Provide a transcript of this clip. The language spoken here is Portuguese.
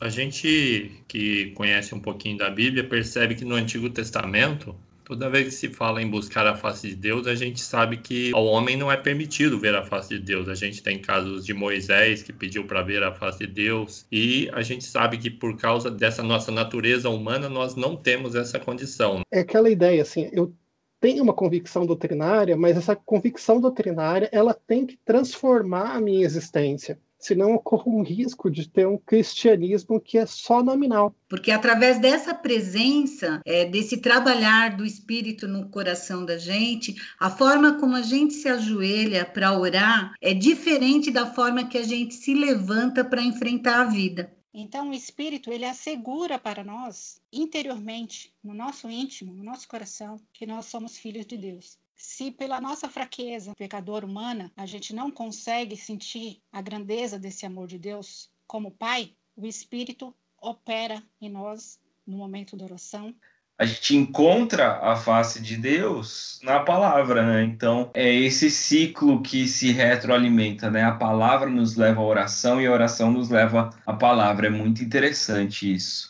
A gente que conhece um pouquinho da Bíblia percebe que no Antigo Testamento Toda vez que se fala em buscar a face de Deus, a gente sabe que ao homem não é permitido ver a face de Deus. A gente tem casos de Moisés que pediu para ver a face de Deus, e a gente sabe que por causa dessa nossa natureza humana, nós não temos essa condição. É aquela ideia assim, eu tenho uma convicção doutrinária, mas essa convicção doutrinária, ela tem que transformar a minha existência senão ocorre um risco de ter um cristianismo que é só nominal. Porque através dessa presença, é, desse trabalhar do Espírito no coração da gente, a forma como a gente se ajoelha para orar é diferente da forma que a gente se levanta para enfrentar a vida. Então, o Espírito, ele assegura para nós, interiormente, no nosso íntimo, no nosso coração, que nós somos filhos de Deus. Se pela nossa fraqueza pecadora humana a gente não consegue sentir a grandeza desse amor de Deus como Pai, o Espírito opera em nós no momento da oração. A gente encontra a face de Deus na palavra, né? Então é esse ciclo que se retroalimenta, né? A palavra nos leva à oração e a oração nos leva à palavra. É muito interessante isso.